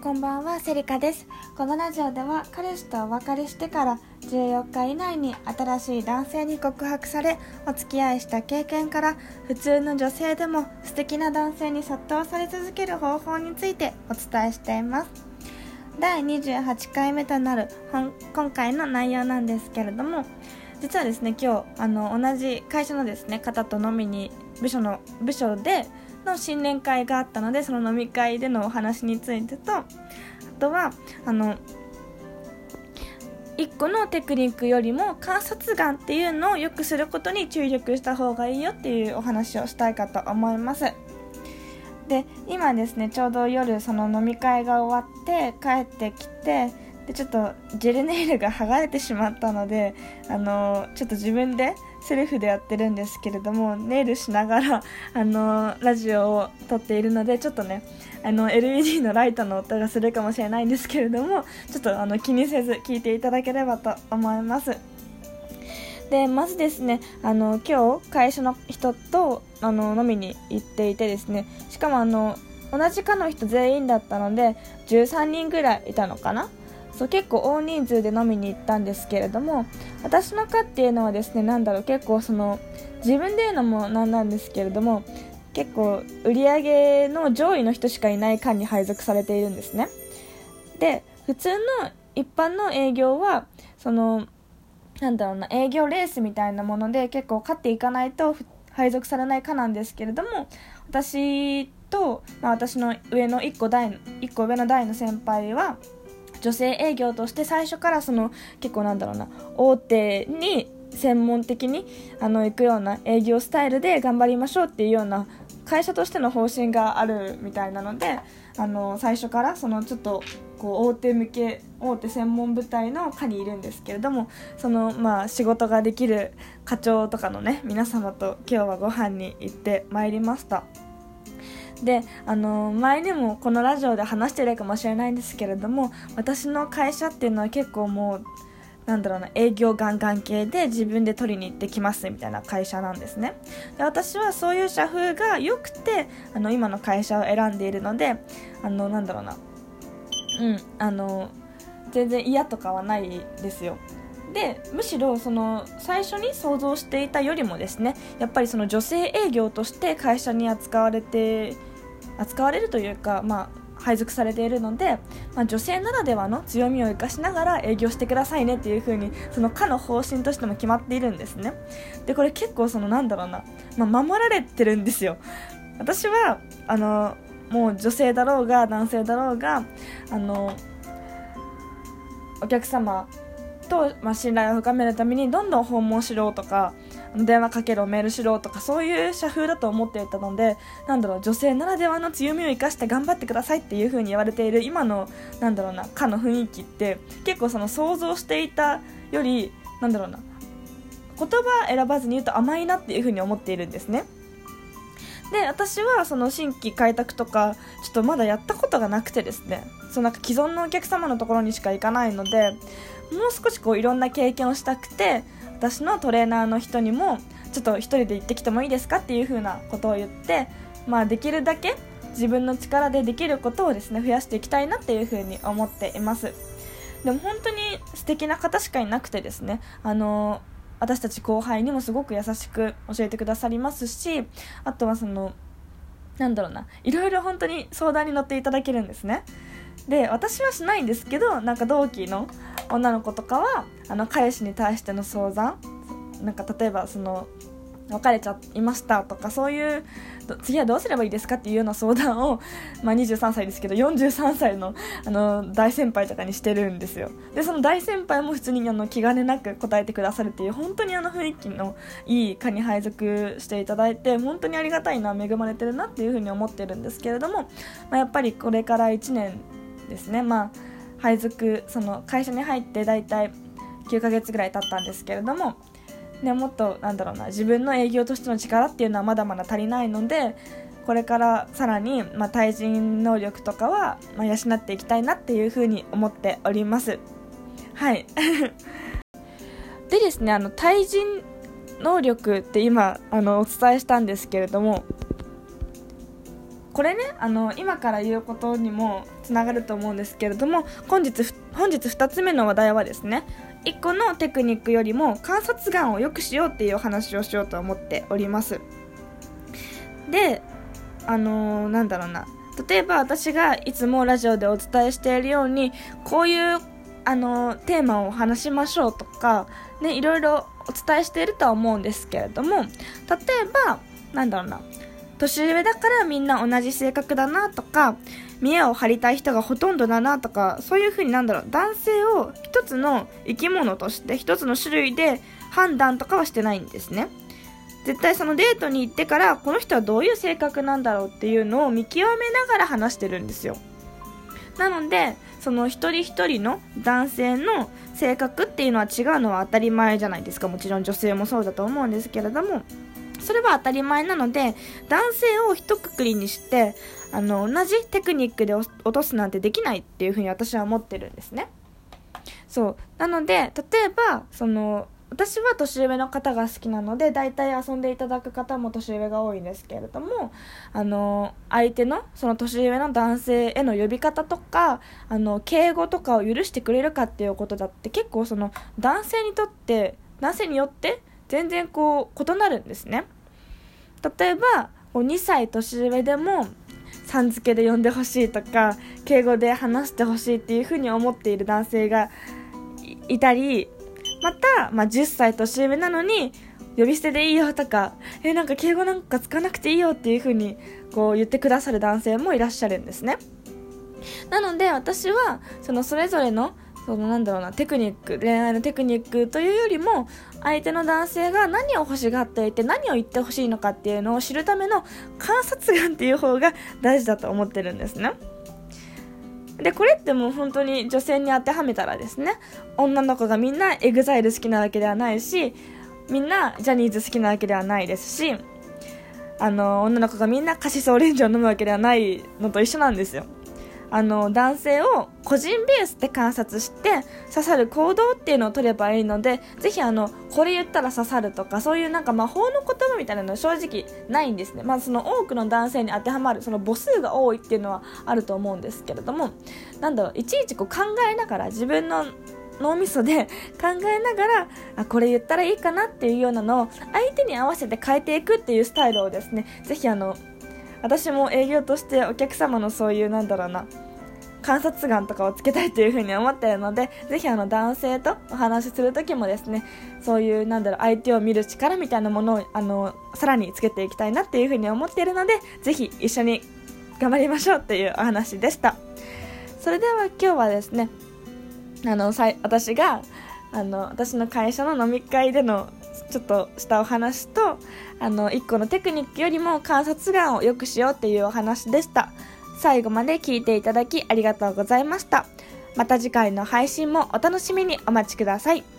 こんばんはセリカです。このラジオでは彼氏とお別れしてから14日以内に新しい男性に告白されお付き合いした経験から普通の女性でも素敵な男性に殺到され続ける方法についてお伝えしています。第28回目となる今回の内容なんですけれども実はですね今日あの同じ会社のですね方と飲みに部署の部署での新年会があったのでその飲み会でのお話についてとあとはあの1個のテクニックよりも観察眼っていうのをよくすることに注力した方がいいよっていうお話をしたいかと思います。で今ですねちょうど夜その飲み会が終わって帰ってきてでちょっとジェルネイルが剥がれてしまったのであのちょっと自分でセルフでやってるんですけれどもネイルしながら あのラジオを撮っているのでちょっとねあの LED のライトの音がするかもしれないんですけれどもちょっとあの気にせず聞いていただければと思います。でまずですねあの今日会社の人とあの飲みに行っていてですねしかもあの同じ課の人全員だったので13人ぐらいいたのかなそう結構大人数で飲みに行ったんですけれども私の課っていうのはですね何だろう結構その自分で言うのもなんなんですけれども結構売り上げの上位の人しかいない課に配属されているんですね。で普通の一般の営業はそのなんだろうな営業レースみたいなもので結構勝っていかないと配属されない課なんですけれども私と、まあ、私の上の1個代1個上の代の先輩は女性営業として最初からその結構なんだろうな大手に専門的にあの行くような営業スタイルで頑張りましょうっていうような会社としての方針があるみたいなのであの最初からそのちょっとこう大手向け大手専門部隊の課にいるんですけれどもそのまあ仕事ができる課長とかのね皆様と今日はご飯に行ってまいりました。であの前にもこのラジオで話してるかもしれないんですけれども私の会社っていうのは結構もうなんだろうな営業ガンガン系で自分で取りに行ってきますみたいな会社なんですね。で私はそういう社風が良くてあの今の会社を選んでいるのであのなんだろうなうんあの全然嫌とかはないですよ。でむしろその最初に想像していたよりもですねやっぱりその女性営業として会社に扱われて扱われるというか、まあ、配属されているので、まあ、女性ならではの強みを生かしながら営業してくださいねっていう風にその課の方針としても決まっているんですね。でこれ結構そのなんだろうな、まあ、守られてるんですよ。私はあのもう女性だろうが男性だろうがあのお客様と、まあ、信頼を深めるためにどんどん訪問しろとか電話かけろメールしろとかそういう社風だと思っていたのでなんだろう女性ならではの強みを生かして頑張ってくださいっていう風に言われている今のなんだろうなかの雰囲気って結構その想像していたよりなんだろうな言葉選ばずに言うと甘いなっていう風に思っているんですね。で私はその新規開拓とかちょっとまだやったことがなくてですねそのなんか既存のお客様のところにしか行かないのでもう少しこういろんな経験をしたくて私のトレーナーの人にもちょっと1人で行ってきてもいいですかっていう風なことを言って、まあ、できるだけ自分の力でできることをですね増やしていきたいなっていう風に思っています。でも本当に素敵な方しかいなくてですねあの私たち後輩にもすごく優しく教えてくださりますしあとはそのなんだろうないろいろ本当に相談に乗っていただけるんですね。で私はしないんですけどなんか同期の女の子とかはあの彼氏に対しての相談。なんか例えばその別れちゃいましたとかそういう次はどうすればいいですかっていうような相談を、まあ、23歳ですけど43歳のあの大先輩とかにしてるんですよ。でその大先輩も普通にあの気兼ねなく答えてくださるっていう本当にあの雰囲気のいい課に配属していただいて本当にありがたいな恵まれてるなっていうふうに思ってるんですけれども、まあ、やっぱりこれから1年ですね。まあ配属その会社に入って大体9ヶ月ぐらい経ったんですけれどもね、もっとなんだろうな自分の営業としての力っていうのはまだまだ足りないのでこれからさらに、まあ、対人能力とかは、まあ、養っていきたいなっていうふうに思っております。はい。でですねあの対人能力って今あのお伝えしたんですけれどもこれねあの今から言うことにもつながると思うんですけれども本日本日2つ目の話題はですね1個のテクニックよりも観察眼を良くしようっていうお話をしようと思っております。であのー、なんだろうな。例えば私がいつもラジオでお伝えしているようにこういうあのテーマを話しましょうとか、ね、いろいろお伝えしているとは思うんですけれども例えばなんだろうな。年上だからみんな同じ性格だなとか見栄を張りたい人がほとんどだなとかそういうふうになんだろう。男性を一つの生き物として一つの種類で判断とかはしてないんですね。絶対そのデートに行ってからこの人はどういう性格なんだろうっていうのを見極めながら話してるんですよ。なのでその一人一人の男性の性格っていうのは違うのは当たり前じゃないですか。もちろん女性もそうだと思うんですけれども。それは当たり前なので男性を一括りにしてあの同じテクニックで落とすなんてできないっていうふうに私は思ってるんですね。そう。なので例えばその私は年上の方が好きなので大体遊んでいただく方も年上が多いんですけれどもあの相手のその年上の男性への呼び方とかあの敬語とかを許してくれるかっていうことだって結構その男性にとって男性によって全然こう異なるんですね。例えば2歳年上でもさん付けで呼んでほしいとか敬語で話してほしいっていうふうに思っている男性がいたりまた、まあ、10歳年上なのに呼び捨てでいいよとかえなんか敬語なんかつかなくていいよっていうふうにこう言ってくださる男性もいらっしゃるんですね。なので私はそのそれぞれのそのなんだろうなテクニック恋愛のテクニックというよりも相手の男性が何を欲しがっていて何を言ってほしいのかっていうのを知るための観察眼っていう方が大事だと思ってるんですね。でこれってもう本当に女性に当てはめたらですね女の子がみんな EXILE 好きなわけではないしみんなジャニーズ好きなわけではないですしあの女の子がみんなカシスオレンジを飲むわけではないのと一緒なんですよ。あの男性を個人ベースで観察して刺さる行動っていうのを取ればいいのでぜひあのこれ言ったら刺さるとかそういうなんか魔法の言葉みたいなのは正直ないんですね。まあその多くの男性に当てはまるその母数が多いっていうのはあると思うんですけれどもなんだろういちいちこう考えながら自分の脳みそで 考えながらあこれ言ったらいいかなっていうようなのを相手に合わせて変えていくっていうスタイルをですねぜひあの私も営業としてお客様のそういうなんだろうな観察眼とかをつけたいというふうに思っているのでぜひあの男性とお話しする時もですねそういうなんだろう相手を見る力みたいなものをあのさらにつけていきたいなっていうふうに思っているのでぜひ一緒に頑張りましょうっていうお話でした。それでは今日はですねあの私があの私の会社の飲み会でのちょっとしたお話とあの1個のテクニックよりも観察眼を良くしようっていうお話でした。最後まで聞いていただきありがとうございました。また次回の配信もお楽しみに。お待ちください。